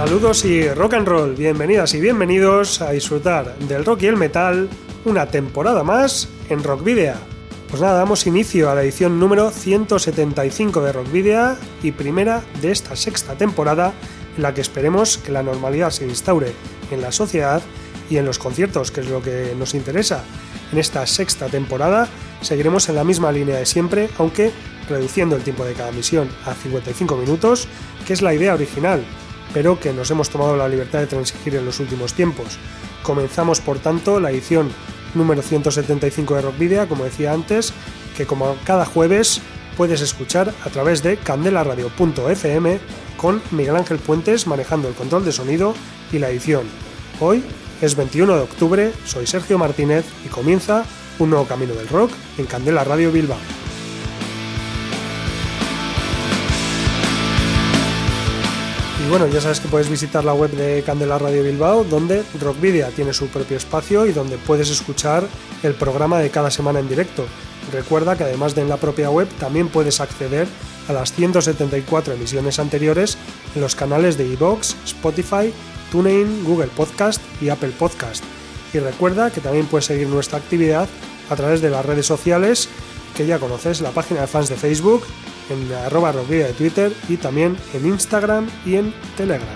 Saludos y rock and roll, bienvenidas y bienvenidos a disfrutar del rock y el metal una temporada más en Rock Video. Pues nada, damos inicio a la edición número 175 de Rock Video y primera de esta sexta temporada en la que esperemos que la normalidad se instaure en la sociedad y en los conciertos, que es lo que nos interesa. En esta sexta temporada seguiremos en la misma línea de siempre, aunque reduciendo el tiempo de cada misión a 55 minutos, que es la idea original, pero que nos hemos tomado la libertad de transigir en los últimos tiempos. Comenzamos por tanto la edición número 175 de Rock Video, como decía antes, que como cada jueves puedes escuchar a través de candelaradio.fm con Miguel Ángel Puentes manejando el control de sonido y la edición. Hoy es 21 de octubre, soy Sergio Martínez y comienza un nuevo camino del rock en Candela Radio Bilbao. Bueno, ya sabes que puedes visitar la web de Candela Radio Bilbao, donde Rockvidia tiene su propio espacio y donde puedes escuchar el programa de cada semana en directo. Recuerda que además de en la propia web, también puedes acceder a las 174 emisiones anteriores en los canales de iVoox, Spotify, TuneIn, Google Podcast y Apple Podcast. Y recuerda que también puedes seguir nuestra actividad a través de las redes sociales que ya conoces, la página de fans de Facebook, en arroba de Twitter y también en Instagram y en Telegram.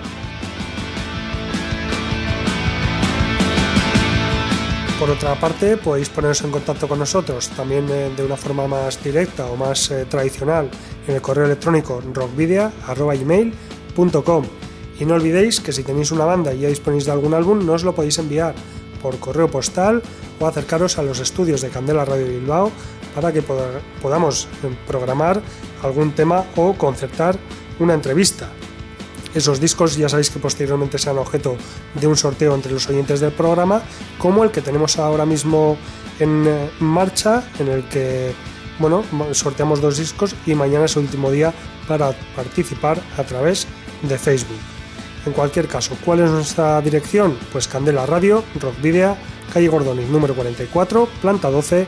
Por otra parte, podéis poneros en contacto con nosotros también eh, de una forma más directa o más eh, tradicional en el correo electrónico rockvidia.com. Y no olvidéis que si tenéis una banda y ya disponéis de algún álbum, no os lo podéis enviar por correo postal o acercaros a los estudios de Candela Radio Bilbao para que podamos eh, programar algún tema o concertar una entrevista. Esos discos ya sabéis que posteriormente serán objeto de un sorteo entre los oyentes del programa, como el que tenemos ahora mismo en eh, marcha, en el que bueno, sorteamos dos discos y mañana es el último día para participar a través de Facebook. En cualquier caso, ¿cuál es nuestra dirección? Pues Candela Radio, Rock Video, calle Gordoni, número 44, planta 12,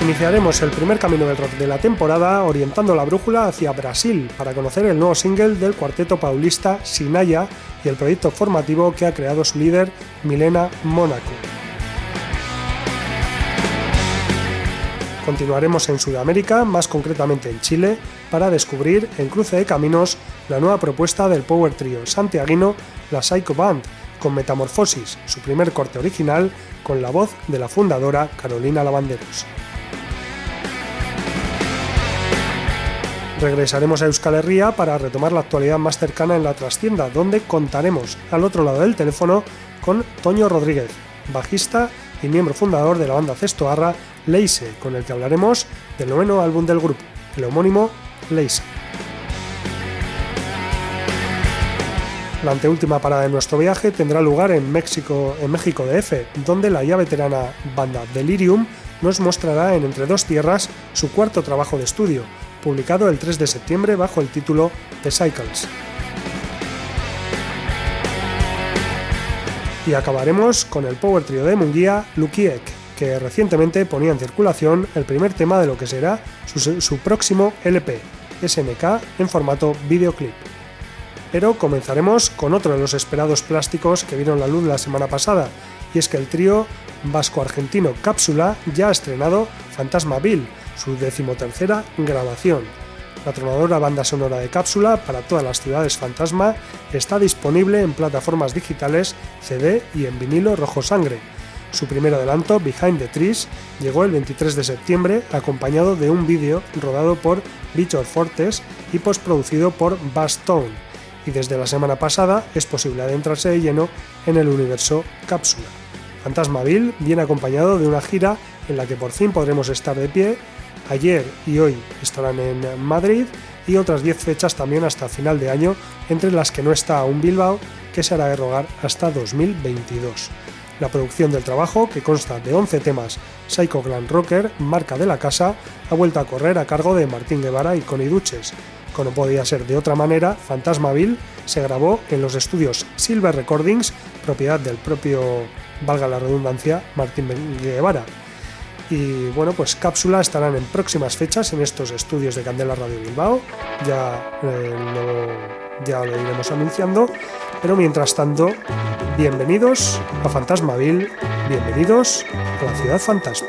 Iniciaremos el primer camino del rock de la temporada orientando la brújula hacia Brasil para conocer el nuevo single del cuarteto paulista Sinaya y el proyecto formativo que ha creado su líder Milena Mónaco. Continuaremos en Sudamérica, más concretamente en Chile, para descubrir en cruce de caminos la nueva propuesta del power trio santiaguino La Psycho Band, con Metamorfosis, su primer corte original, con la voz de la fundadora Carolina Lavanderos. Regresaremos a Euskal Herria para retomar la actualidad más cercana en la trastienda, donde contaremos al otro lado del teléfono con Toño Rodríguez, bajista y miembro fundador de la banda cestoarra Leise, con el que hablaremos del noveno álbum del grupo, el homónimo Leise. La anteúltima parada de nuestro viaje tendrá lugar en México, en México DF, donde la ya veterana banda Delirium nos mostrará en Entre dos Tierras su cuarto trabajo de estudio, publicado el 3 de septiembre bajo el título The Cycles. Y acabaremos con el power trio de Munguía, Lukiek, que recientemente ponía en circulación el primer tema de lo que será su, su próximo LP, SNK, en formato videoclip. Pero comenzaremos con otro de los esperados plásticos que vieron la luz la semana pasada, y es que el trío vasco-argentino Cápsula ya ha estrenado Fantasma Bill, su decimotercera grabación. La tronadora banda sonora de cápsula para todas las ciudades fantasma está disponible en plataformas digitales, CD y en vinilo rojo sangre, Su primer adelanto, Behind the Trees, llegó el 23 de septiembre acompañado de un vídeo rodado por Richard Fortes y postproducido por Bastone, y desde la semana pasada es posible adentrarse de lleno en el universo Cápsula. Fantasmaville viene acompañado de una gira en la que por fin podremos estar de pie. Ayer y hoy estarán en Madrid y otras 10 fechas también hasta final de año, entre las que no está aún Bilbao, que se hará de rogar hasta 2022. La producción del trabajo, que consta de 11 temas Psycho Glam Rocker, marca de la casa, ha vuelto a correr a cargo de Martín Guevara y Connie Duches. Como podía ser de otra manera, Fantasmaville se grabó en los estudios Silver Recordings, propiedad del propio, valga la redundancia, Martín Guevara. Y bueno, pues Cápsula estarán en próximas fechas en estos estudios de Candela Radio Bilbao. Ya, eh, lo, ya lo iremos anunciando. Pero mientras tanto, bienvenidos a Fantasmaville, bienvenidos a la ciudad fantasma.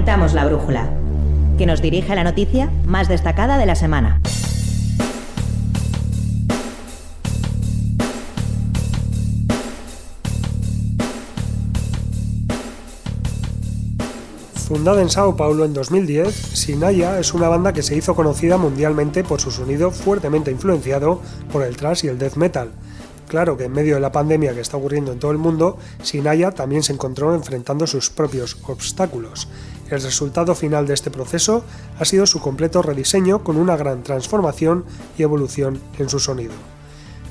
Orientamos la brújula, que nos dirige a la noticia más destacada de la semana. Fundada en Sao Paulo en 2010, Sinaya es una banda que se hizo conocida mundialmente por su sonido fuertemente influenciado por el thrash y el death metal. Claro que en medio de la pandemia que está ocurriendo en todo el mundo, Sinaya también se encontró enfrentando sus propios obstáculos. El resultado final de este proceso ha sido su completo rediseño con una gran transformación y evolución en su sonido.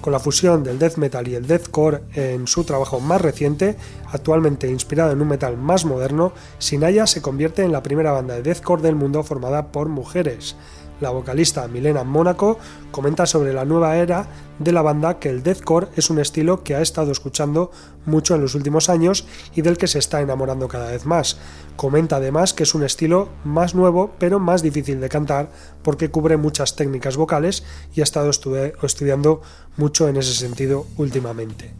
Con la fusión del death metal y el deathcore en su trabajo más reciente, actualmente inspirado en un metal más moderno, Sinaya se convierte en la primera banda de deathcore del mundo formada por mujeres. La vocalista Milena Mónaco comenta sobre la nueva era de la banda que el deathcore es un estilo que ha estado escuchando mucho en los últimos años y del que se está enamorando cada vez más. Comenta además que es un estilo más nuevo pero más difícil de cantar porque cubre muchas técnicas vocales y ha estado estudiando mucho en ese sentido últimamente.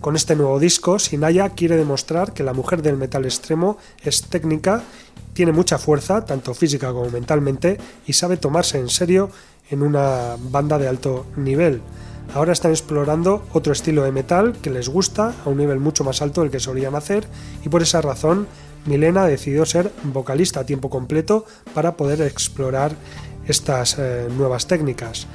Con este nuevo disco, Sinaya quiere demostrar que la mujer del metal extremo es técnica, tiene mucha fuerza, tanto física como mentalmente, y sabe tomarse en serio en una banda de alto nivel. Ahora están explorando otro estilo de metal que les gusta a un nivel mucho más alto del que solían hacer y por esa razón Milena decidió ser vocalista a tiempo completo para poder explorar estas eh, nuevas técnicas.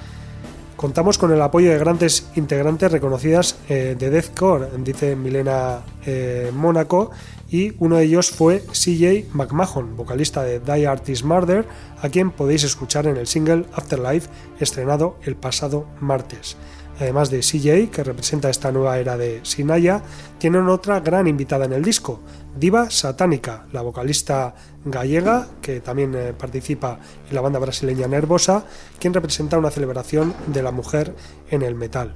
Contamos con el apoyo de grandes integrantes reconocidas eh, de deathcore, dice Milena eh, Mónaco, y uno de ellos fue CJ McMahon, vocalista de Die Artist Murder, a quien podéis escuchar en el single Afterlife estrenado el pasado martes. Además de CJ, que representa esta nueva era de Sinaya, tienen otra gran invitada en el disco, Diva Satánica, la vocalista gallega, que también eh, participa en la banda brasileña Nervosa, quien representa una celebración de la mujer en el metal.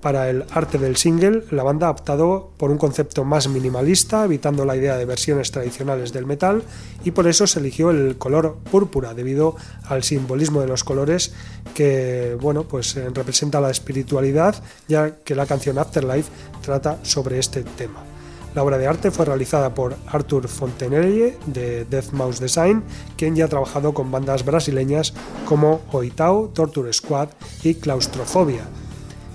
Para el arte del single, la banda ha optado por un concepto más minimalista, evitando la idea de versiones tradicionales del metal, y por eso se eligió el color púrpura, debido al simbolismo de los colores que bueno, pues, eh, representa la espiritualidad, ya que la canción Afterlife trata sobre este tema. La obra de arte fue realizada por Arthur Fontenelle de Death Mouse Design, quien ya ha trabajado con bandas brasileñas como Oitao, Torture Squad y Claustrofobia.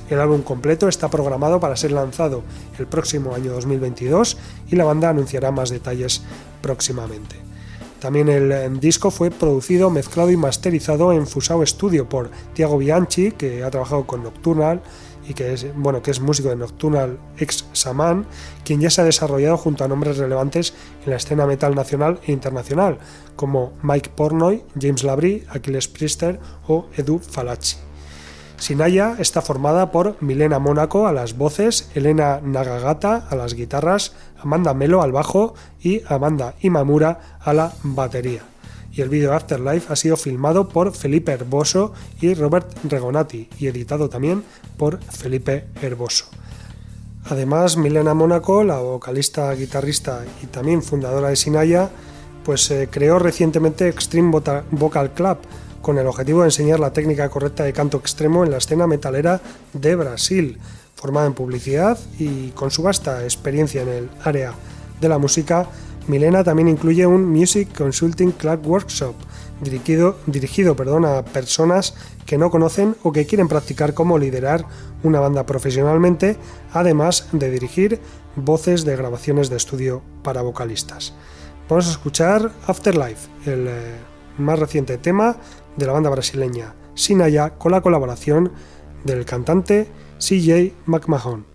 El álbum completo está programado para ser lanzado el próximo año 2022 y la banda anunciará más detalles próximamente. También el disco fue producido, mezclado y masterizado en Fusao Studio por Tiago Bianchi, que ha trabajado con Nocturnal y que es, bueno, que es músico de Nocturnal ex Saman, quien ya se ha desarrollado junto a nombres relevantes en la escena metal nacional e internacional, como Mike Pornoy, James Labrie, Aquiles Priester o Edu Falacci. Sinaya está formada por Milena Mónaco a las voces, Elena Nagagata a las guitarras, Amanda Melo al bajo y Amanda Imamura a la batería y el vídeo Afterlife ha sido filmado por Felipe Herboso y Robert Regonati y editado también por Felipe Herboso. Además, Milena Mónaco, la vocalista, guitarrista y también fundadora de Sinaya, pues eh, creó recientemente Extreme Vocal Club con el objetivo de enseñar la técnica correcta de canto extremo en la escena metalera de Brasil, formada en publicidad y con su vasta experiencia en el área de la música, Milena también incluye un Music Consulting Club Workshop dirigido, dirigido perdón, a personas que no conocen o que quieren practicar cómo liderar una banda profesionalmente, además de dirigir voces de grabaciones de estudio para vocalistas. Vamos a escuchar Afterlife, el eh, más reciente tema de la banda brasileña Sinaya con la colaboración del cantante CJ McMahon.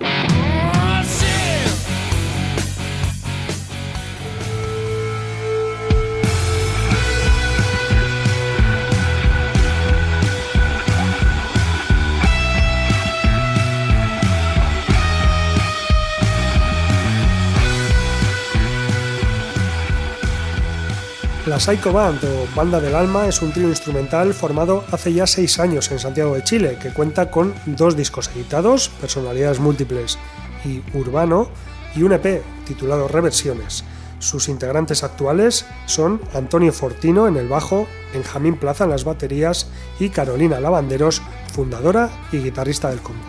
La Psycho Band o Banda del Alma es un trío instrumental formado hace ya seis años en Santiago de Chile, que cuenta con dos discos editados, Personalidades Múltiples y Urbano, y un EP titulado Reversiones. Sus integrantes actuales son Antonio Fortino en el bajo, Benjamín Plaza en las baterías y Carolina Lavanderos, fundadora y guitarrista del combo.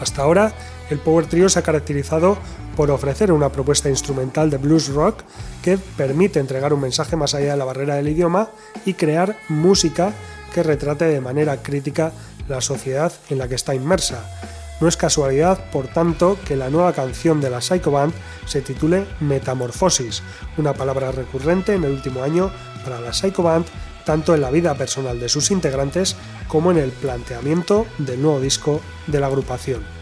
Hasta ahora, el Power Trio se ha caracterizado por ofrecer una propuesta instrumental de blues rock que permite entregar un mensaje más allá de la barrera del idioma y crear música que retrate de manera crítica la sociedad en la que está inmersa. No es casualidad, por tanto, que la nueva canción de la Psycho Band se titule Metamorfosis, una palabra recurrente en el último año para la Psycho Band, tanto en la vida personal de sus integrantes como en el planteamiento del nuevo disco de la agrupación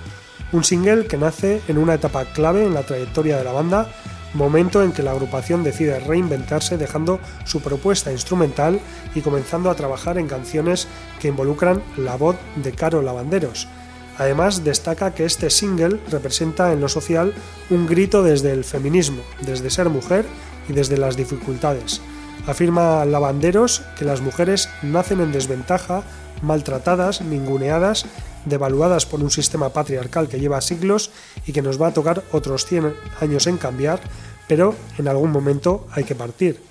un single que nace en una etapa clave en la trayectoria de la banda, momento en que la agrupación decide reinventarse dejando su propuesta instrumental y comenzando a trabajar en canciones que involucran la voz de Caro Lavanderos. Además, destaca que este single representa en lo social un grito desde el feminismo, desde ser mujer y desde las dificultades. Afirma Lavanderos que las mujeres nacen en desventaja, maltratadas, ninguneadas devaluadas por un sistema patriarcal que lleva siglos y que nos va a tocar otros 100 años en cambiar, pero en algún momento hay que partir.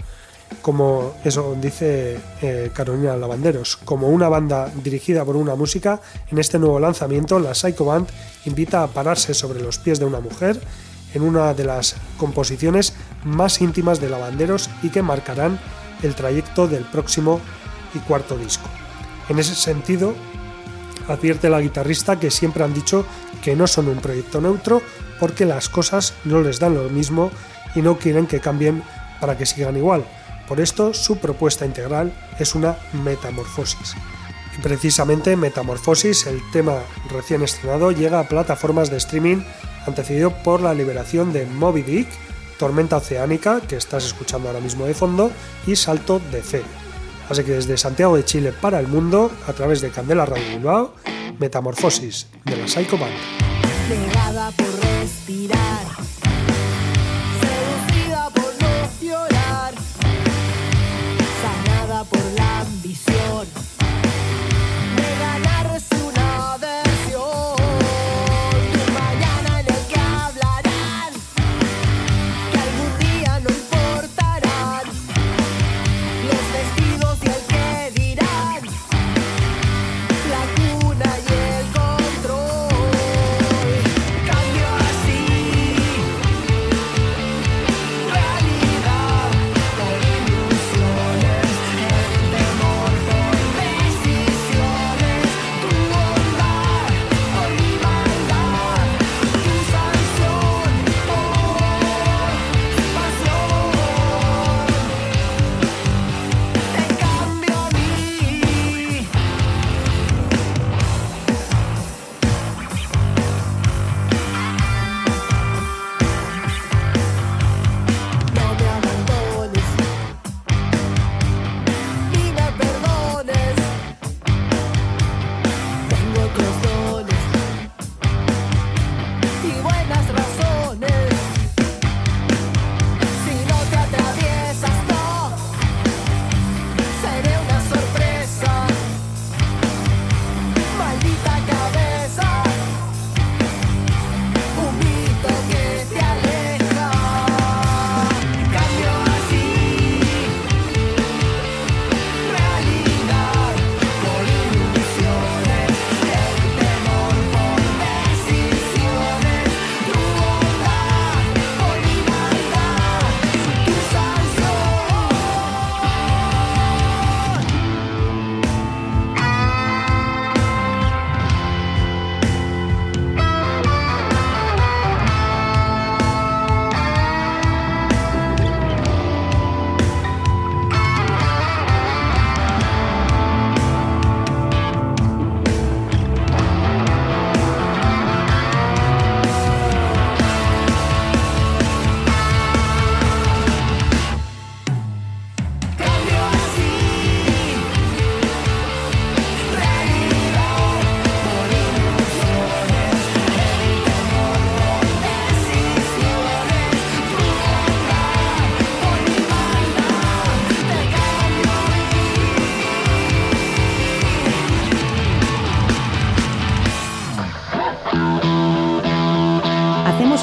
Como eso dice eh, Carolina Lavanderos, como una banda dirigida por una música, en este nuevo lanzamiento la Psycho Band invita a pararse sobre los pies de una mujer en una de las composiciones más íntimas de Lavanderos y que marcarán el trayecto del próximo y cuarto disco. En ese sentido, advierte la guitarrista que siempre han dicho que no son un proyecto neutro porque las cosas no les dan lo mismo y no quieren que cambien para que sigan igual. Por esto su propuesta integral es una metamorfosis. Y precisamente Metamorfosis, el tema recién estrenado, llega a plataformas de streaming antecedido por la liberación de Moby Dick, Tormenta Oceánica, que estás escuchando ahora mismo de fondo, y Salto de Fe. Así que desde Santiago de Chile para el mundo, a través de Candela Radio Bilbao, Metamorfosis de la Psycho Band.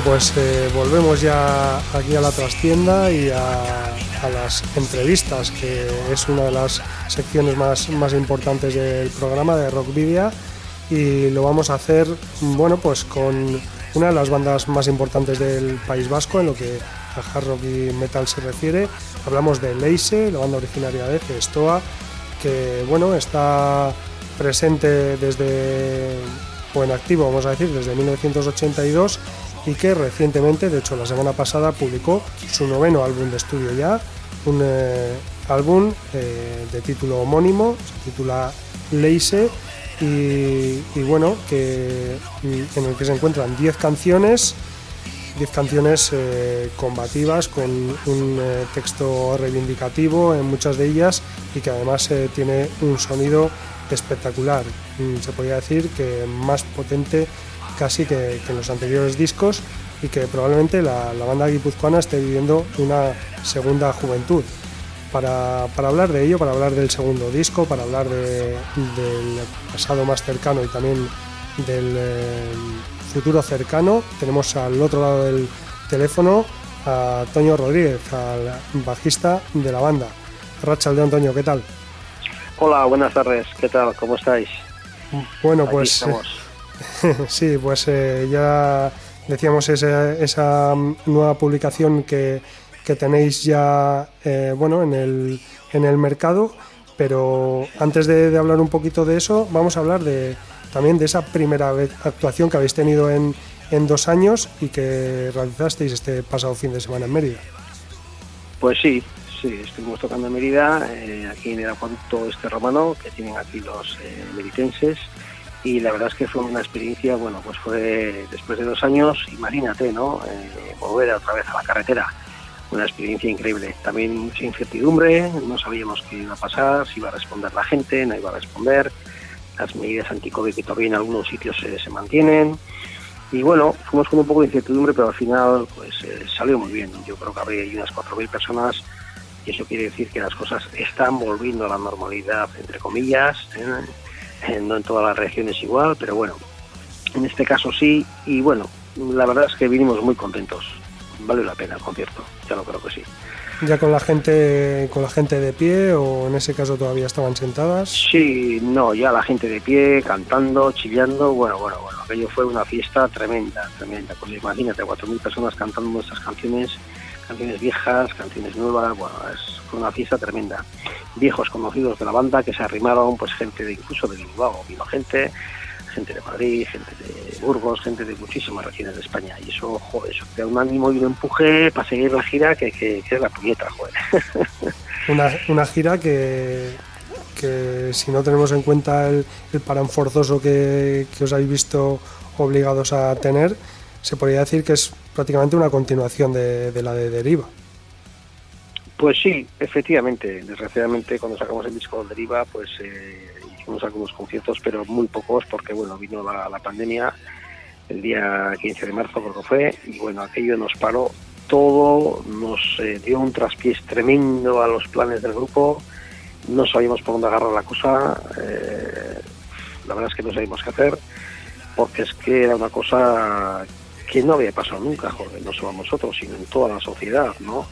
Bueno, pues eh, volvemos ya aquí a la trastienda y a, las entrevistas, que es una de las secciones más, más importantes del programa de Rock Video y lo vamos a hacer, bueno, pues con una de las bandas más importantes del País Vasco en lo que a hard rock y metal se refiere. Hablamos de Leise, la banda originaria de Estoa, que bueno, está presente desde, o activo, vamos a decir, desde 1982 y que recientemente, de hecho la semana pasada, publicó su noveno álbum de estudio ya, un eh, álbum eh, de título homónimo, se titula Leise y, bueno, que, mm, en el que se encuentran 10 canciones 10 canciones eh, combativas con un texto reivindicativo en muchas de ellas y que además tiene un sonido espectacular. Mm, Se podría decir que más potente casi que, que en los anteriores discos y que probablemente la, la banda guipuzcoana esté viviendo una segunda juventud. Para, para hablar de ello, para hablar del segundo disco, para hablar de- del pasado más cercano y también del eh, futuro cercano, tenemos al otro lado del teléfono a Toño Rodríguez, al bajista de la banda. Racha de Antonio, ¿qué tal? Hola, buenas tardes. ¿Qué tal? ¿Cómo estáis? Bueno, Aquí pues estamos. sí, pues eh, ya decíamos esa, esa nueva publicación que, tenéis ya eh, bueno, en, el, en el mercado, pero antes de, hablar un poquito de eso, vamos a hablar de, también de esa primera actuación que habéis tenido en, en dos años y que realizasteis este pasado fin de semana en Mérida. Pues sí, sí, estuvimos tocando en Mérida, eh, aquí en el acueducto este romano que tienen aquí los eh, meritenses y la verdad es que fue una experiencia, bueno, pues fue después de dos años, imagínate, ¿no? Eh, volver otra vez a la carretera, una experiencia increíble. También mucha incertidumbre, no sabíamos qué iba a pasar, si iba a responder la gente, no iba a responder, las medidas anti-COVID que todavía en algunos sitios eh, se mantienen. Y bueno, fuimos con un poco de incertidumbre, pero al final pues eh, salió muy bien. Yo creo que había unas 4.000 personas y eso quiere decir que las cosas están volviendo a la normalidad, entre comillas. ¿eh? No en todas las regiones igual, pero bueno, en este caso sí. Y bueno, la verdad es que vinimos muy contentos. Vale la pena el concierto, ya lo creo que sí. ¿Ya con la gente con la gente de pie o en ese caso todavía estaban sentadas? Sí, no, ya la gente de pie, cantando, chillando, bueno, bueno, bueno, aquello fue una fiesta tremenda, tremenda. Pues imagínate, 4.000 personas cantando nuestras canciones, canciones viejas, canciones nuevas, bueno, es fue una fiesta tremenda. Viejos conocidos de la banda que se arrimaron, pues gente de incluso de Bilbao, vino gente, gente de Madrid, gente de Burgos, gente de muchísimas regiones de España. Y eso, joder, eso da un ánimo y un empuje para seguir la gira que, que, que es la puñeta, joder. Una, una gira que, que si no tenemos en cuenta el, el parón forzoso que, que os habéis visto obligados a tener, se podría decir que es prácticamente una continuación de, de la de Deriva. Pues sí, efectivamente. Desgraciadamente, cuando sacamos el disco Deriva, pues eh, hicimos algunos conciertos, pero muy pocos, porque bueno, vino la, la pandemia el día 15 de marzo, creo que fue, y bueno, aquello nos paró todo, nos eh, dio un traspiés tremendo a los planes del grupo, no sabíamos por dónde agarrar la cosa, eh, la verdad es que no sabíamos qué hacer, porque es que era una cosa que no había pasado nunca, joder, no solo nosotros, sino en toda la sociedad, ¿no?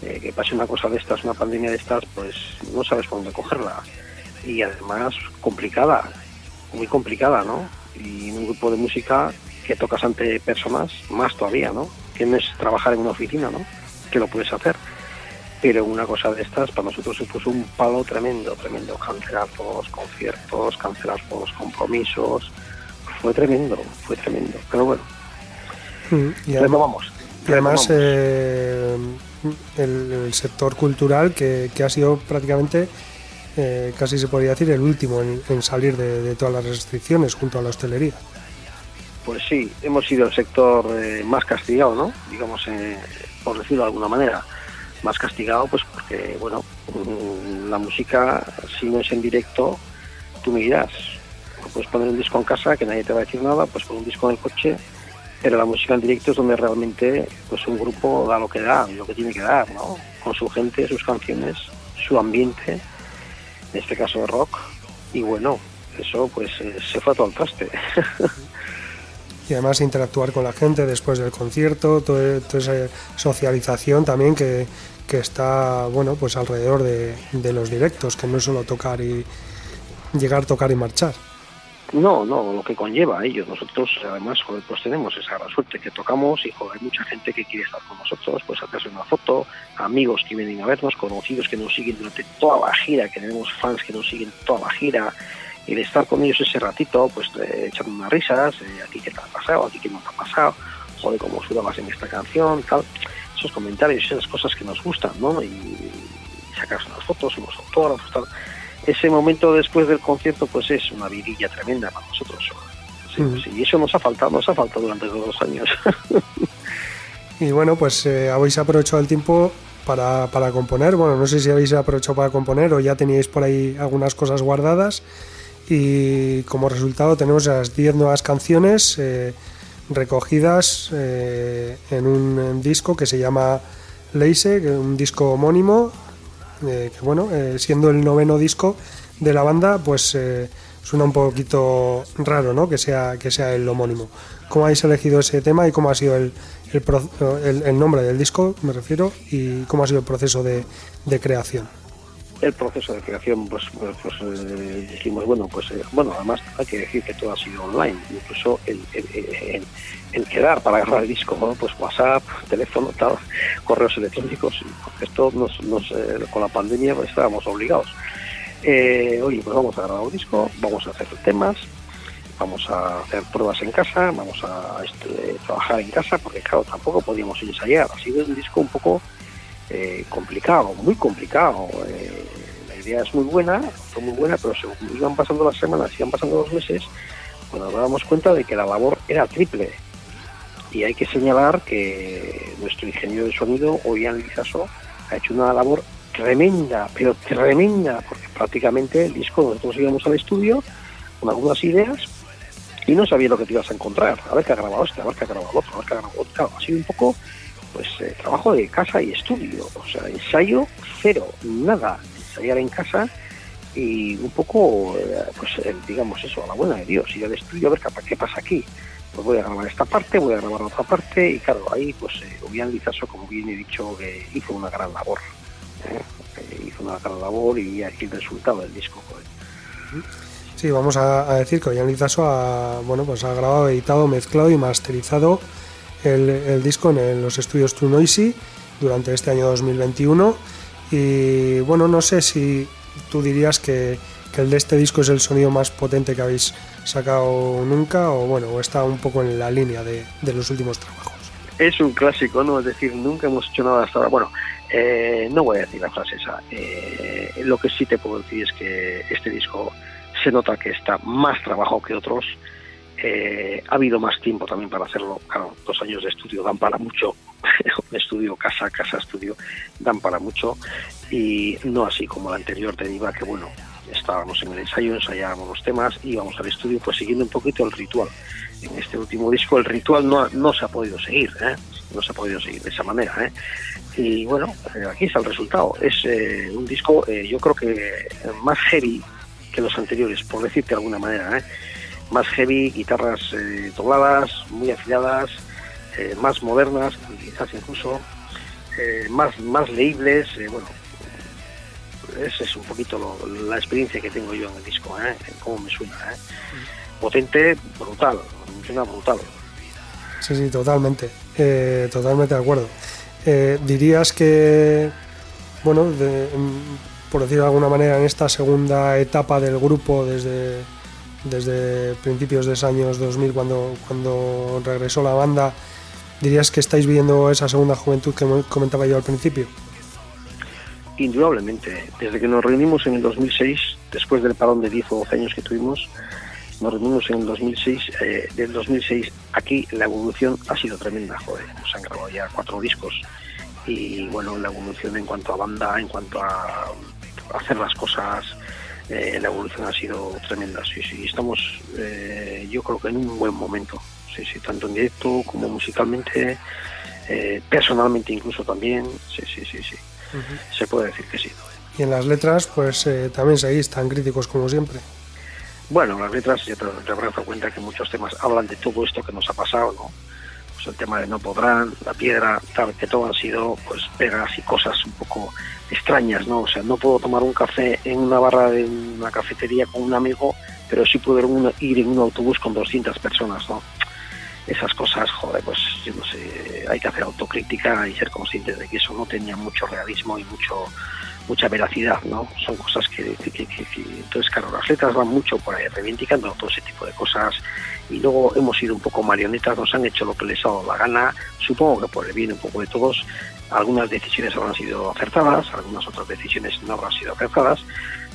Eh, que pase una cosa de estas, una pandemia de estas, pues no sabes por dónde cogerla. Y además complicada, muy complicada, ¿no? Y en un grupo de música que tocas ante personas, más todavía, ¿no? Que trabajar en una oficina, ¿no? Que lo puedes hacer. Pero una cosa de estas para nosotros supuso un palo tremendo, tremendo. Cancelar todos los conciertos, cancelar todos los compromisos. Fue tremendo, fue tremendo. Pero bueno, Y además, retomamos. y además, eh, el, el sector cultural que, que ha sido prácticamente, eh, casi se podría decir, el último en, en salir de, de todas las restricciones junto a la hostelería. Pues sí, hemos sido el sector eh, más castigado, ¿no? Digamos, eh, por decirlo de alguna manera, más castigado, pues porque, bueno, mm, la música, si no es en directo, tú me dirás, puedes poner un disco en casa que nadie te va a decir nada, pues pon un disco en el coche, pero la música en directo es donde realmente pues un grupo da lo que da, lo que tiene que dar, ¿no? Con su gente, sus canciones, su ambiente, en este caso de rock, y bueno, eso pues eh, se fue a todo el traste. Y además interactuar con la gente después del concierto, toda esa socialización también que, que está bueno pues alrededor de, de los directos, que no es solo tocar y llegar, tocar y marchar. No, no, lo que conlleva ello. Nosotros, además, pues tenemos esa suerte que tocamos y joder, hay mucha gente que quiere estar con nosotros, pues hacerse una foto, amigos que vienen a vernos, conocidos que nos siguen durante toda la gira, que tenemos fans que nos siguen toda la gira, y de estar con ellos ese ratito, pues eh, echando unas risas, eh, aquí qué te ha pasado, aquí qué no te ha pasado, joder, cómo sudabas en esta canción, tal. Esos comentarios, esas cosas que nos gustan, ¿no? Y sacarse unas fotos, unos autógrafos, tal ese momento después del concierto pues es una vidilla tremenda para nosotros. Sí, Mm. sí, y eso nos ha faltado, nos ha faltado durante todos los años. Y bueno, pues eh, habéis aprovechado el tiempo para, para componer. Bueno, no sé si habéis aprovechado para componer o ya teníais por ahí algunas cosas guardadas. Y como resultado tenemos las 10 nuevas canciones eh, recogidas eh, en un en disco que se llama Leise, un disco homónimo. Eh, que bueno, eh, siendo el noveno disco de la banda, pues eh, suena un poquito raro, ¿no? Que sea, que sea el homónimo. ¿Cómo habéis elegido ese tema y cómo ha sido el, el, el- el nombre del disco, me refiero, y cómo ha sido el proceso de, de creación? El proceso de creación, pues, pues, pues, eh, dijimos, bueno, pues eh, bueno, además hay que decir que todo ha sido online, incluso el, el, el- el quedar para grabar el disco, ¿no? pues WhatsApp, teléfono, tal, correos electrónicos, porque esto nos, nos, eh, con la pandemia pues, estábamos obligados. Eh, oye, pues vamos a grabar un disco, vamos a hacer temas, vamos a hacer pruebas en casa, vamos a este, trabajar en casa, porque claro, tampoco podíamos ensayar. Ha sido un disco un poco eh, complicado, muy complicado. Eh, la idea es muy buena, fue muy buena, pero según iban pasando las semanas, iban pasando los meses, pues nos dábamos cuenta de que la labor era triple. Y hay que señalar que nuestro ingeniero de sonido, Oian Lizaso, ha hecho una labor tremenda, pero tremenda, porque prácticamente el disco nosotros íbamos al estudio con algunas ideas y no sabía lo que te ibas a encontrar. A ver qué ha grabado este, a ver qué ha grabado otro, a ver qué ha grabado otro. Ha sido un poco pues eh, trabajo de casa y estudio, o sea, ensayo cero, nada, ensayar en casa y un poco, eh, pues eh, digamos eso, a la buena de Dios, ir al estudio a ver qué, pasa aquí. Pues voy a grabar esta parte, voy a grabar otra parte y claro, ahí pues eh, Obian Lizaso, como bien he dicho, hizo una gran labor. ¿eh? Hizo una gran labor y aquí el resultado del disco. Pues, Sí, vamos a, decir que Ollán Lizaso ha, bueno, pues ha grabado, editado, mezclado y masterizado el, disco en, los estudios True Noisy durante este año 2021. Y bueno, no sé si tú dirías que, que el de este disco es el sonido más potente que habéis sacado nunca o bueno, o está un poco en la línea de, de los últimos trabajos. es un clásico, ¿no? Es decir, nunca hemos hecho nada hasta ahora. Bueno, eh, no voy a decir la frase esa. Eh, lo que sí te puedo decir es que este disco se nota que está más trabajo que otros. Eh, ha habido más tiempo también para hacerlo. Claro, dos años de estudio dan para mucho. Estudio, casa, casa, estudio, dan para mucho. Y no así como el anterior te diga que, bueno, estábamos en el ensayo, ensayábamos los temas, íbamos al estudio, pues siguiendo un poquito el ritual. En este último disco el ritual no, no se ha podido seguir, ¿eh? no se ha podido seguir de esa manera. ¿eh? Y bueno, eh, aquí está el resultado. Es eh, un disco, eh, yo creo que más heavy que los anteriores, por decirte de alguna manera. ¿eh? Más heavy, guitarras eh, dobladas, muy afiladas, eh, más modernas, quizás incluso, eh, más, más leíbles. eh, bueno, esa es un poquito lo- la experiencia que tengo yo en el disco, ¿eh? cómo me suena. ¿eh? potente, brutal, funciona brutal. Sí, sí, totalmente. Totalmente de acuerdo. Dirías que, bueno, de- mm, por decirlo de alguna manera, en esta segunda etapa del grupo, desde, desde principios de los años 2000, cuando, cuando regresó la banda, dirías que estáis viendo esa segunda juventud que comentaba yo al principio. Indudablemente, desde que nos reunimos en el 2006, después del parón de 10 o 12 años que tuvimos, nos reunimos en el 2006, eh, del 2006 aquí la evolución ha sido tremenda, joder, nos han grabado ya cuatro discos y bueno, la evolución en cuanto a banda, en cuanto a hacer las cosas, eh, la evolución ha sido tremenda, sí, sí, estamos eh, yo creo que en un buen momento, sí, sí, tanto en directo como musicalmente, eh, personalmente incluso también, sí, sí, sí, sí, se puede decir que sí. Y en las letras, pues eh, también seguís tan críticos como siempre. Bueno, las letras, ya te, te habrás dado cuenta que muchos temas hablan de todo esto que nos ha pasado, ¿no? Pues el tema de no podrán, la piedra, tal, que todo han sido pues pegas y cosas un poco extrañas, ¿no? O sea, no puedo tomar un café en una barra de una cafetería con un amigo, pero sí puedo ir en un- autobús con 200 personas, ¿no? Esas cosas, joder, pues yo no sé, hay que hacer autocrítica y ser conscientes de que eso no tenía mucho realismo y mucho mucha veracidad, ¿no? Son cosas que- que- que- que- entonces claro, las letras van mucho por ahí reivindicando todo ese tipo de cosas y luego hemos sido un poco marionetas, nos han hecho lo que les ha dado la gana, supongo que por el bien un poco de todos, algunas decisiones habrán sido acertadas, algunas otras decisiones no habrán sido acertadas,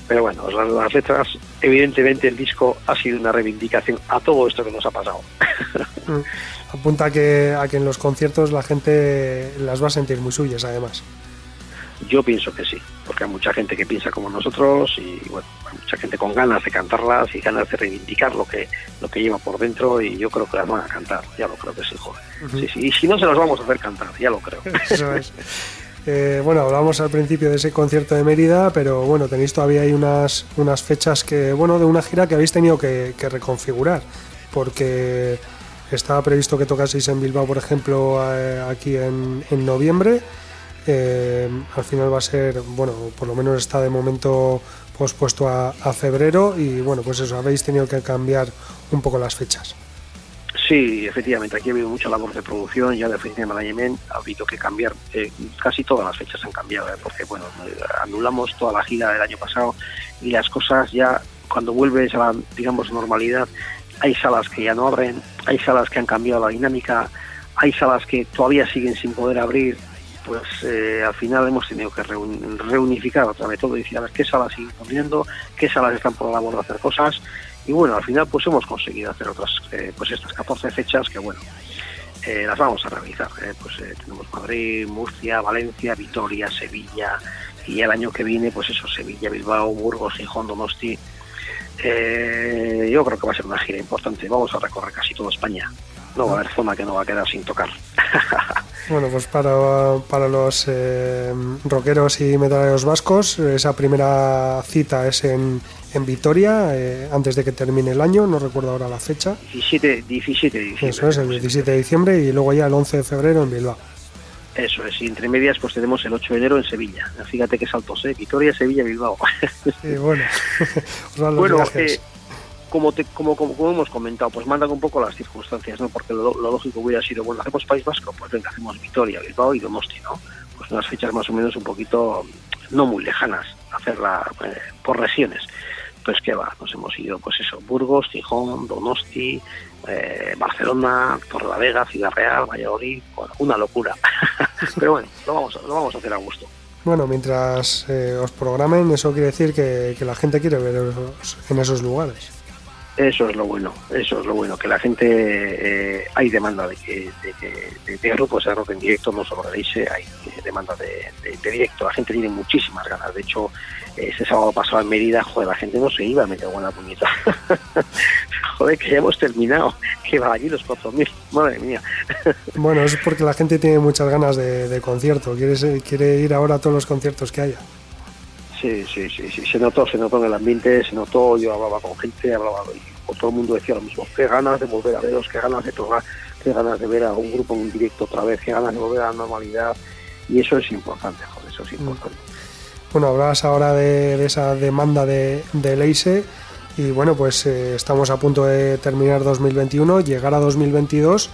pero bueno, las, las letras, evidentemente el disco ha sido una reivindicación a todo esto que nos ha pasado. Mm. Apunta a que, a que en los conciertos la gente las va a sentir muy suyas, además. Yo pienso que sí, porque hay mucha gente que piensa como nosotros y bueno, hay mucha gente con ganas de cantarlas y ganas de reivindicar lo que lo que lleva por dentro y yo creo que las van a cantar, ya lo creo que sí, joder. Sí, sí, y si no se las vamos a hacer cantar, ya lo creo. Eso es. Eh, bueno, hablábamos al principio de ese concierto de Mérida, pero bueno, tenéis todavía ahí unas, unas fechas que, bueno, de una gira que habéis tenido que, que reconfigurar, porque estaba previsto que tocaseis en Bilbao, por ejemplo, eh, aquí en, en noviembre. Eh, al final va a ser, bueno, por lo menos está de momento pospuesto a, a febrero y bueno, pues eso, habéis tenido que cambiar un poco las fechas. Sí, efectivamente, aquí ha habido mucha labor de producción, ya de oficina de management ha habido que cambiar, eh, casi todas las fechas han cambiado, eh, porque bueno, eh, anulamos toda la gira del año pasado y las cosas ya, cuando vuelves a la, digamos, normalidad, hay salas que ya no abren, hay salas que han cambiado la dinámica, hay salas que todavía siguen sin poder abrir, pues eh, al final hemos tenido que reun- reunificar otra vez todo y decir a ver qué salas siguen abriendo, qué salas están por la labor de hacer cosas y bueno, al final pues hemos conseguido hacer otras, eh, pues estas 14 fechas que bueno, eh, las vamos a realizar. eh, pues eh, tenemos Madrid, Murcia, Valencia, Vitoria, Sevilla y el año que viene pues eso, Sevilla, Bilbao, Burgos, Gijón, Donosti. Eh, yo creo que va a ser una gira importante. Vamos a recorrer casi toda España. No va a haber zona que no va a quedar sin tocar. Bueno, pues para, para los eh, rockeros y metaleros vascos, esa primera cita es en, en Vitoria, eh, antes de que termine el año, no recuerdo ahora la fecha. 17, 17 de diciembre. Eso es, el 17 de diciembre y luego ya el 11 de febrero en Bilbao. Eso es, y entre medias pues tenemos el 8 de enero en Sevilla. Fíjate qué saltos, ¿eh? Vitoria, Sevilla, Bilbao. Y bueno, los bueno, eh, como, como, como, hemos comentado, pues mandan un poco las circunstancias, ¿no? Porque lo, lógico hubiera sido, bueno, hacemos País Vasco, pues venga, hacemos Vitoria, Bilbao y Donosti, ¿no? Pues unas fechas más o menos un poquito no muy lejanas, hacerla eh, por regiones. Pues que va, nos hemos ido, pues eso, Burgos, Gijón, Donosti, eh, Barcelona, Torrelavega, Ciudad Real, Valladolid, una locura. Pero bueno, lo vamos, lo vamos a hacer a gusto. Bueno, mientras eh, os programen, eso quiere decir que, que la gente quiere veros en esos lugares. Eso es lo bueno, eso es lo bueno, que la gente, eh, hay demanda de que de, de, de grupos de rock en directo, no de Leise, hay eh, demanda de, de- directo, la gente tiene muchísimas ganas, de hecho, ese sábado pasado en Mérida, joder, la gente no se iba, me quedó buena puñeta. joder, que ya hemos terminado, que va allí los 4.000, madre mía. Bueno, es porque la gente tiene muchas ganas de, concierto, quiere, se- quiere ir ahora a todos los conciertos que haya. Sí, sí, sí, sí, se notó, se notó en el ambiente, se notó, yo hablaba con gente, hablaba y todo el mundo decía lo mismo, qué ganas de volver a veros, qué ganas de tocar, qué ganas de ver a un grupo en un directo otra vez, qué ganas de volver a la normalidad, y eso es importante, joder, eso es importante. Bueno, hablabas ahora de, de esa demanda de, de Leise. Y bueno, pues eh, estamos a punto de terminar 2021, llegar a 2022,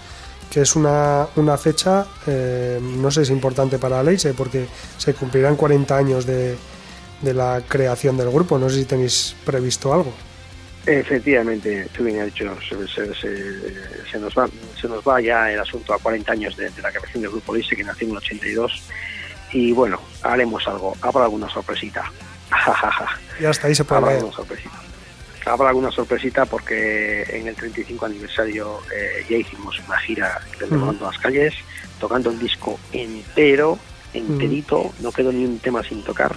que es una, una fecha, eh, no sé si importante para Leise, porque se cumplirán 40 años de, de la creación del grupo. No sé si tenéis previsto algo. Efectivamente, tú bien has dicho, se, se- se- se nos va, se nos va ya el asunto a 40 años de, de la creación del Grupo Lise, que nació en el 82. Y bueno, haremos algo, habrá alguna sorpresita. Y hasta ahí se puede habrá alguna sorpresita. Habrá alguna sorpresita porque en el 35 aniversario eh, ya hicimos una gira recorriendo las calles, tocando el disco entero, enterito, no quedó ni un tema sin tocar.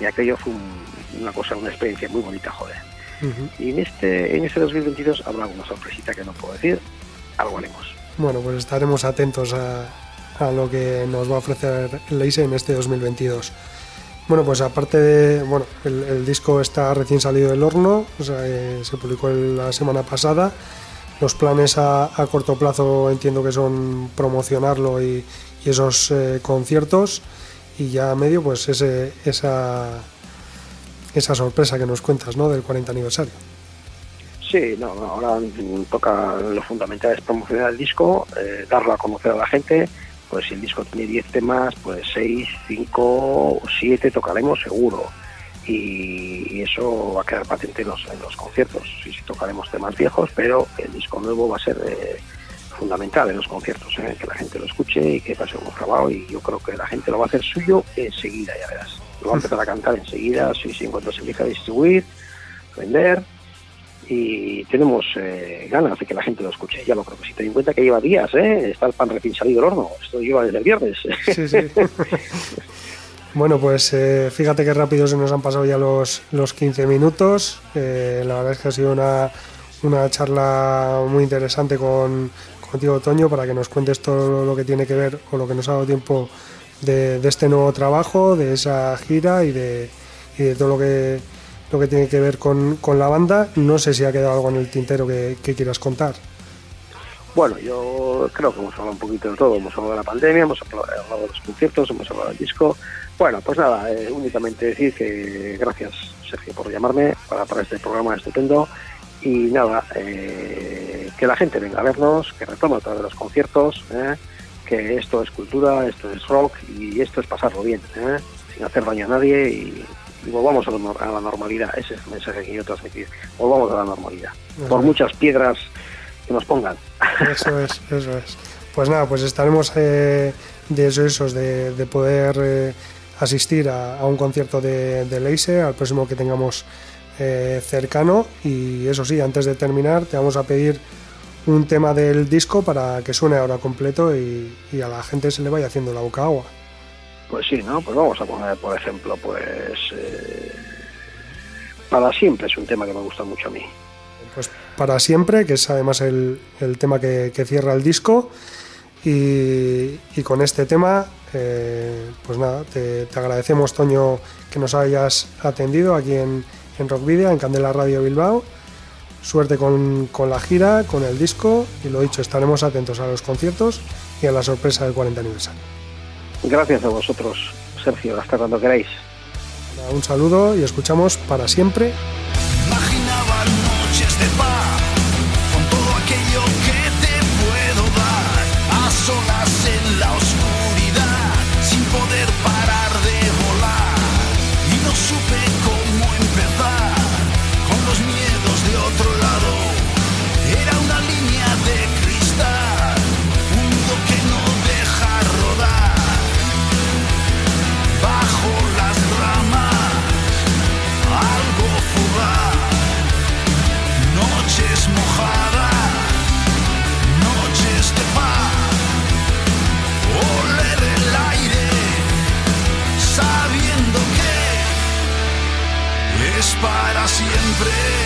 Y aquello fue un- una cosa, una experiencia muy bonita, joder. Ujú. Y en este, en este 2022 habrá alguna sorpresita que no puedo decir, algo haremos. Bueno, pues estaremos atentos a, a lo que nos va a ofrecer Leise en este 2022. Bueno, pues aparte de, bueno, el, el disco está recién salido del horno, o sea, eh, se publicó la semana pasada. Los planes a, a corto plazo entiendo que son promocionarlo y, y esos eh, conciertos y ya a medio pues ese, esa, esa sorpresa que nos cuentas, ¿no? Del 40 aniversario. Sí, no, ahora toca lo fundamental es promocionar el disco, eh, darlo a conocer a la gente. Pues si el disco tiene 10 temas, pues 6, 5 o 7 tocaremos seguro. Y, y eso va a quedar patente en los, en los conciertos. Sí, sí tocaremos temas viejos, pero el disco nuevo va a ser eh, fundamental en los conciertos, eh, que la gente lo escuche y que pase un grabado. Y yo creo que la gente lo va a hacer suyo enseguida, ya verás. Lo va a empezar a cantar enseguida, sí, sí, en cuanto se empiece a distribuir, vender y tenemos eh, ganas de que la gente lo escuche. Ya lo creo que sí. Ten en cuenta que lleva días, ¿eh? Está el pan recién salido del horno. Esto lleva desde el viernes. Sí, sí. bueno, pues eh, fíjate qué rápido se nos han pasado ya los, los 15 minutos. Eh, la verdad es que ha sido una, una charla muy interesante con, contigo, Toño, para que nos cuentes todo lo que tiene que ver o lo que nos ha dado tiempo de, este nuevo trabajo, de esa gira y de, y de todo lo que, lo que tiene que ver con, con la banda. No sé si ha quedado algo en el tintero que, quieras contar. Bueno, yo creo que hemos hablado un poquito de todo. Hemos hablado de la pandemia, hemos hablado de los conciertos, hemos hablado del disco. Bueno, pues nada, eh, únicamente decir que gracias, Sergio, por llamarme para, para este programa estupendo. Y nada, eh, que la gente venga a vernos, que retome otra vez los conciertos, eh, que esto es cultura, esto es rock y esto es pasarlo bien, eh, sin hacer daño a nadie y, y volvamos a la, nor- a la normalidad. Ese es el mensaje que quiero transmitir. Volvamos a la normalidad. Por muchas piedras que nos pongan. Eso es, eso es. Pues nada, pues estaremos eh, deseosos de, de poder eh, asistir a, a un concierto de, de Leise, al próximo que tengamos eh, cercano. Y eso sí, antes de terminar, te vamos a pedir un tema del disco para que suene ahora completo y, y a la gente se le vaya haciendo la boca agua. Pues sí, ¿no? Pues vamos a poner, por ejemplo, pues... eh, para siempre es un tema que me gusta mucho a mí. Pues para siempre, que es además el, el tema que, que cierra el disco. Y, y con este tema, eh, pues nada, te, te agradecemos, Toño, que nos hayas atendido aquí en, en Rock Video, en Candela Radio Bilbao. Suerte con, con la gira, con el disco y lo dicho, estaremos atentos a los conciertos y a la sorpresa del 40 aniversario. Gracias a vosotros, Sergio, hasta cuando queráis. Un saludo y escuchamos para siempre Imaginaba noches de paz siempre.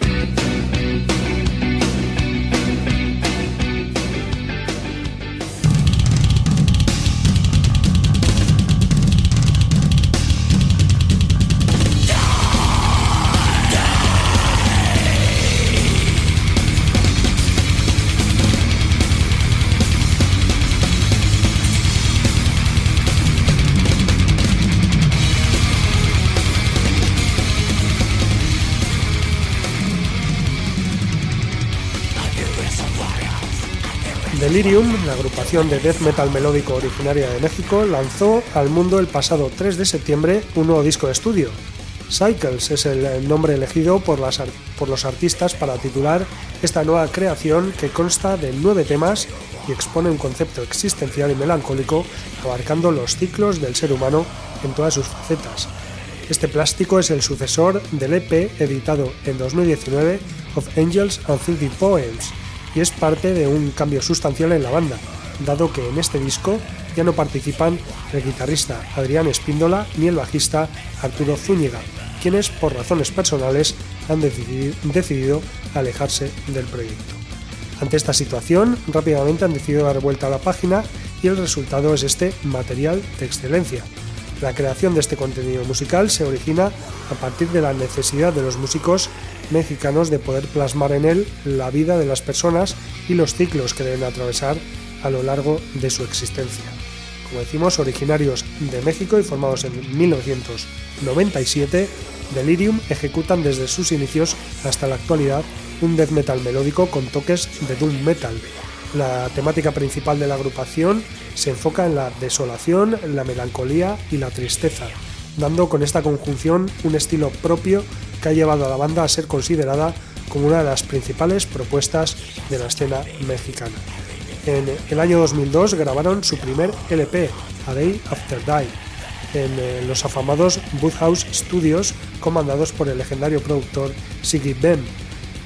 Delirium, la agrupación de death metal melódico originaria de México, lanzó al mundo el pasado 3 de septiembre un nuevo disco de estudio. Cycles es el nombre elegido por, las por los artistas para titular esta nueva creación que consta de nueve temas y expone un concepto existencial y melancólico abarcando los ciclos del ser humano en todas sus facetas. Este plástico es el sucesor del EP editado en 2019 of Angels and Thinking Poems y es parte de un cambio sustancial en la banda, dado que en este disco ya no participan el guitarrista Adrián Espíndola ni el bajista Arturo Zúñiga, quienes por razones personales han decidi- decidido alejarse del proyecto. Ante esta situación, rápidamente han decidido dar vuelta a la página y el resultado es este material de excelencia. La creación de este contenido musical se origina a partir de la necesidad de los músicos mexicanos de poder plasmar en él la vida de las personas y los ciclos que deben atravesar a lo largo de su existencia. Como decimos, originarios de México y formados en 1997, Delirium ejecutan desde sus inicios hasta la actualidad un death metal melódico con toques de doom metal. La temática principal de la agrupación se enfoca en la desolación, la melancolía y la tristeza, dando con esta conjunción un estilo propio que ha llevado a la banda a ser considerada como una de las principales propuestas de la escena mexicana. En el año 2002 grabaron su primer LP, A Day After Die, en eh, los afamados Woodhouse Studios, comandados por el legendario productor Siggy Ben.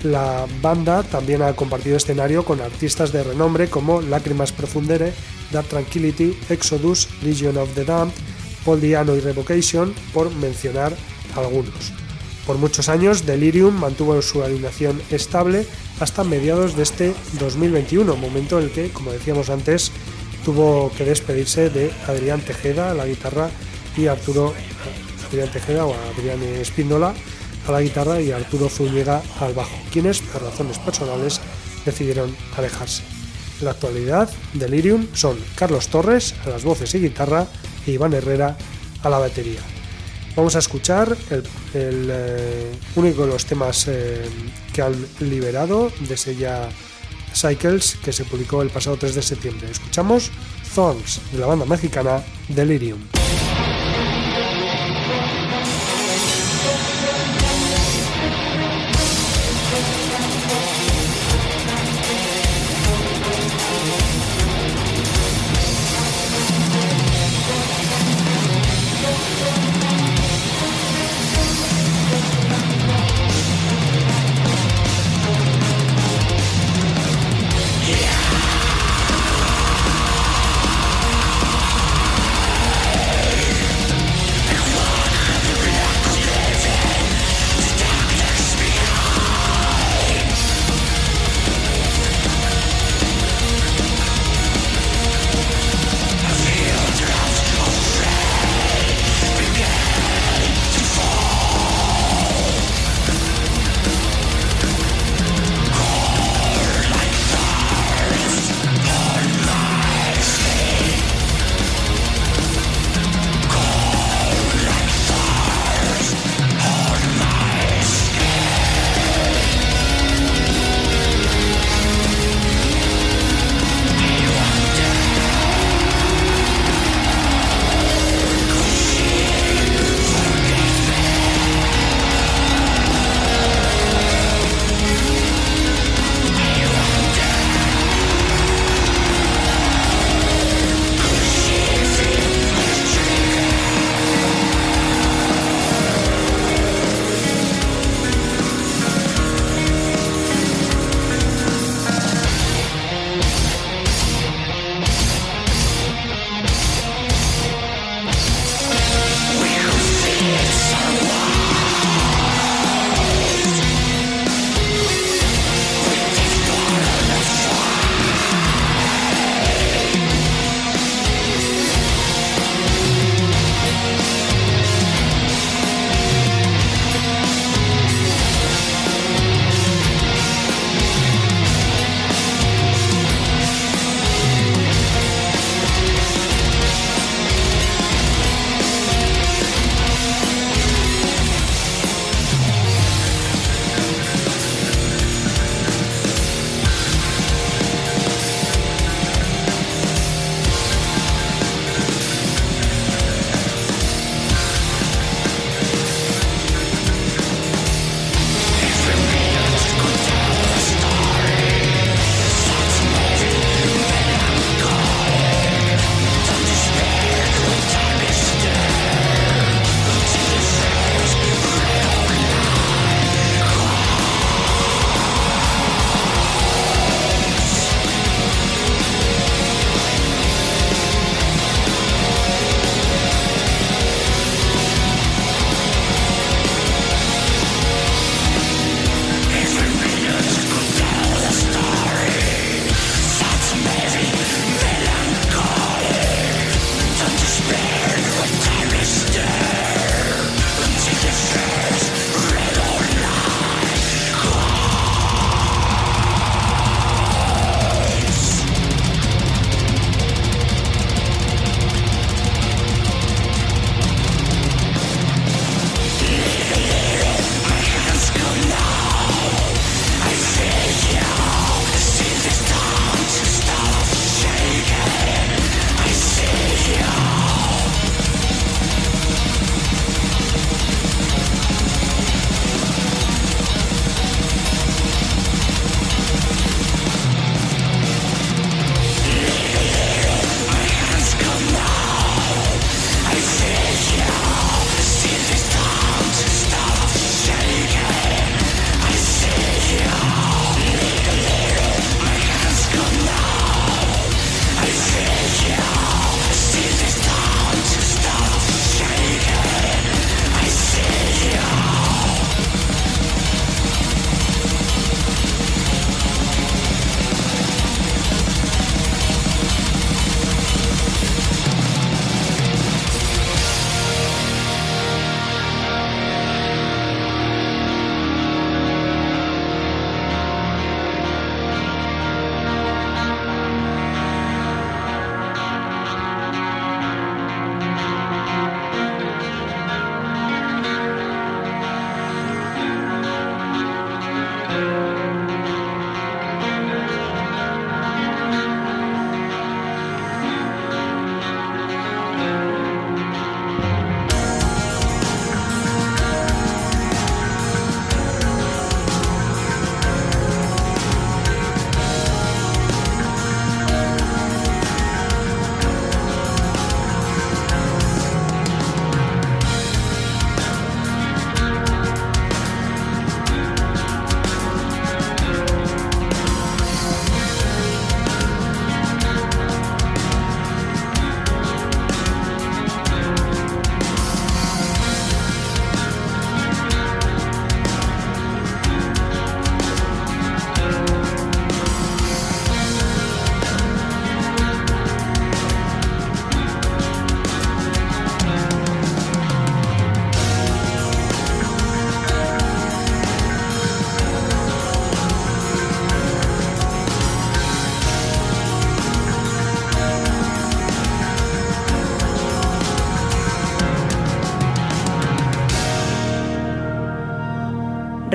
La banda también ha compartido escenario con artistas de renombre como Lágrimas Profundere, Dark Tranquility, Exodus, Legion of the Damned, Paul Diano y Revocation, por mencionar algunos. Por muchos años, Delirium mantuvo su alineación estable hasta mediados de este 2021, momento en el que, como decíamos antes, tuvo que despedirse de Adrián Tejeda a la guitarra y Arturo Adrián Tejeda o Adrián Espíndola a la guitarra y Arturo Zúñiga al bajo, quienes por razones personales decidieron alejarse. En la actualidad, Delirium son Carlos Torres a las voces y guitarra e Iván Herrera a la batería. Vamos a escuchar el, eh, único de los temas eh, que han liberado de sella Cycles que se publicó el pasado 3 de septiembre. Escuchamos Thorns de la banda mexicana Delirium.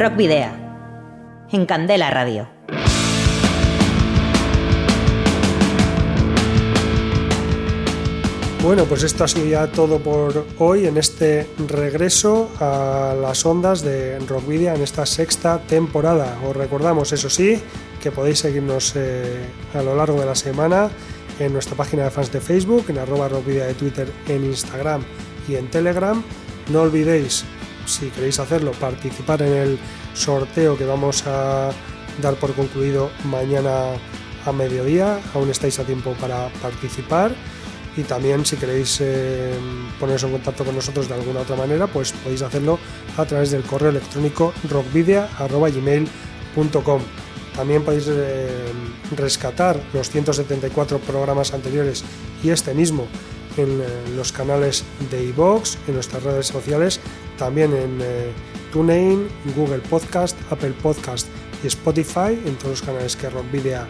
Rock Video. En Candela Radio. Bueno, pues esto ha sido ya todo por hoy en este regreso a las ondas de Rockvidia en esta sexta temporada. Os recordamos, eso sí, que podéis seguirnos eh, a lo largo de la semana en nuestra página de fans de Facebook, en arroba Rockvidia de Twitter, en Instagram y en Telegram. No olvidéis, si queréis hacerlo, participar en el sorteo que vamos a dar por concluido mañana a mediodía. Aún estáis a tiempo para participar y también si queréis eh, poneros en contacto con nosotros de alguna otra manera, pues podéis hacerlo a través del correo electrónico rockvidia.gmail.com. También podéis eh, rescatar los 174 programas anteriores y este mismo en eh, los canales de iVoox, en nuestras redes sociales, también en TuneIn, Google Podcast, Apple Podcast y Spotify, en todos los canales que Rockvidia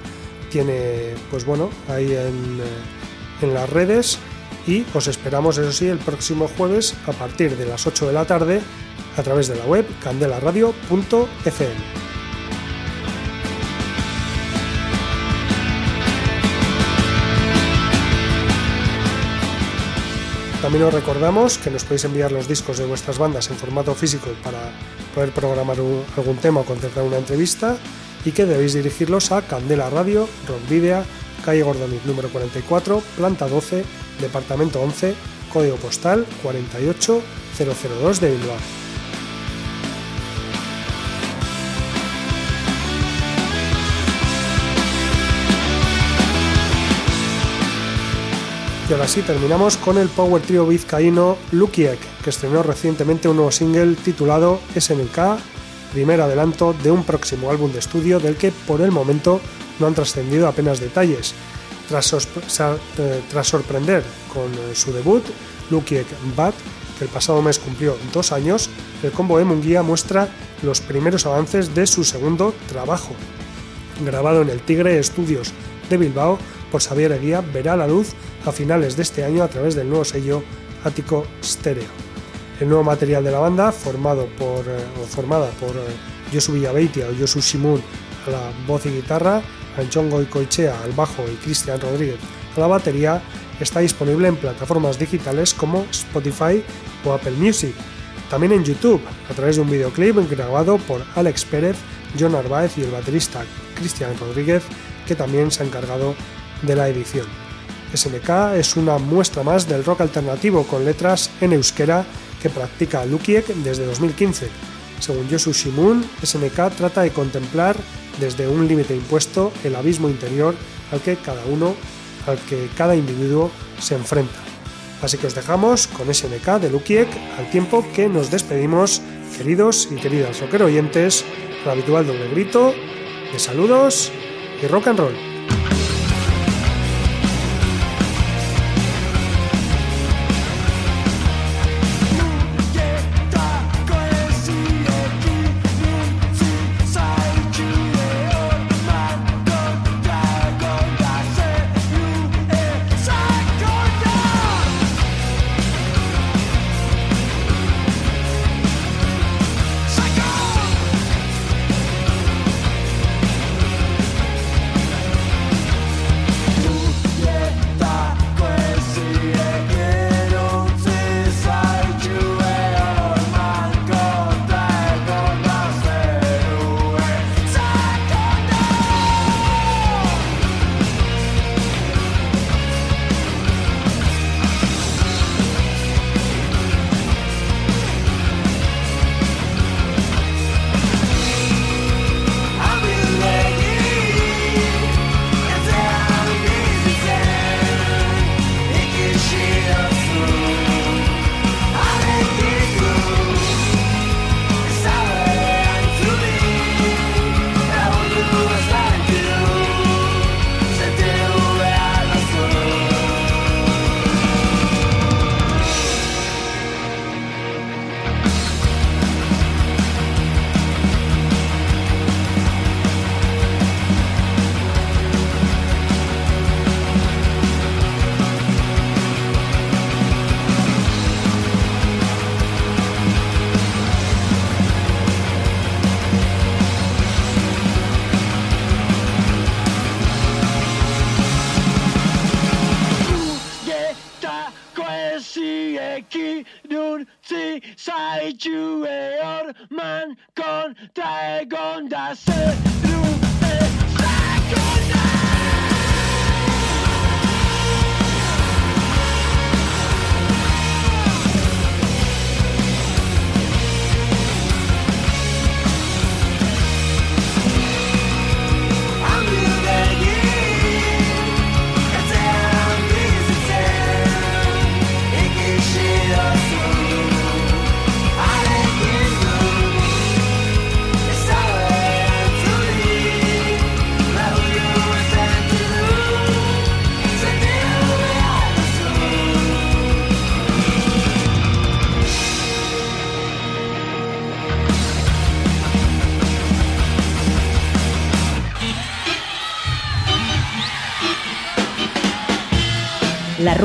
tiene, pues bueno, ahí en en las redes y os esperamos, eso sí, el próximo jueves a partir de las 8 de la tarde a través de la web candelaradio.fm. También os recordamos que nos podéis enviar los discos de vuestras bandas en formato físico para poder programar algún tema o concertar una entrevista y que debéis dirigirlos a Candela Radio, Rock Video, calle Gordoniz número 44, planta 12, departamento 11, código postal 48002 de Bilbao. Y ahora sí, terminamos con el power trio vizcaíno Lukiek, que estrenó recientemente un nuevo single titulado SNK, primer adelanto de un próximo álbum de estudio del que por el momento no han trascendido apenas detalles. Tras, eh, sorprender con eh, su debut, Lukiek Bat, que el pasado mes cumplió dos años, el combo de Munguía muestra los primeros avances de su segundo trabajo. Grabado en el Tigre Studios de Bilbao por Xavier Eguía, verá la luz a finales de este año a través del nuevo sello Ático Stereo. El nuevo material de la banda, formado por, eh, formada por Josu Villaveitia o Josu Shimun a la voz y guitarra, John Goicoechea al bajo y Cristian Rodríguez a la batería, está disponible en plataformas digitales como Spotify o Apple Music. También en YouTube, a través de un videoclip grabado por Alex Pérez, John Narváez y el baterista Cristian Rodríguez, que también se ha encargado de la edición. SNK es una muestra más del rock alternativo con letras en euskera que practica Lukiek desde 2015. Según Yosu Shimun, SNK trata de contemplar desde un límite impuesto el abismo interior al que cada uno, al que cada individuo se enfrenta. Así que os dejamos con SNK de Lukiek al tiempo que nos despedimos, queridos y queridas rocker oyentes, el habitual doble grito de saludos y rock and roll.